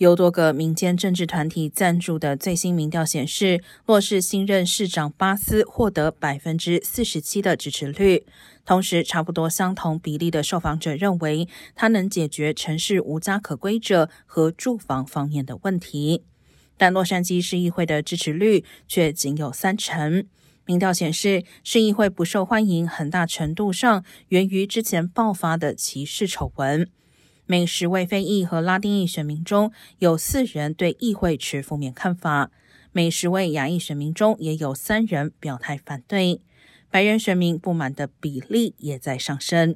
由多个民间政治团体赞助的最新民调显示，洛市新任市长巴斯获得百分之四十七的支持率。同时，差不多相同比例的受访者认为，他能解决城市无家可归者和住房方面的问题。但洛杉矶市议会的支持率却仅有三成。民调显示，市议会不受欢迎，很大程度上源于之前爆发的歧视丑闻。每十位非裔和拉丁裔选民中有四人对议会持负面看法，每十位亚裔选民中也有三人表态反对。白人选民不满的比例也在上升。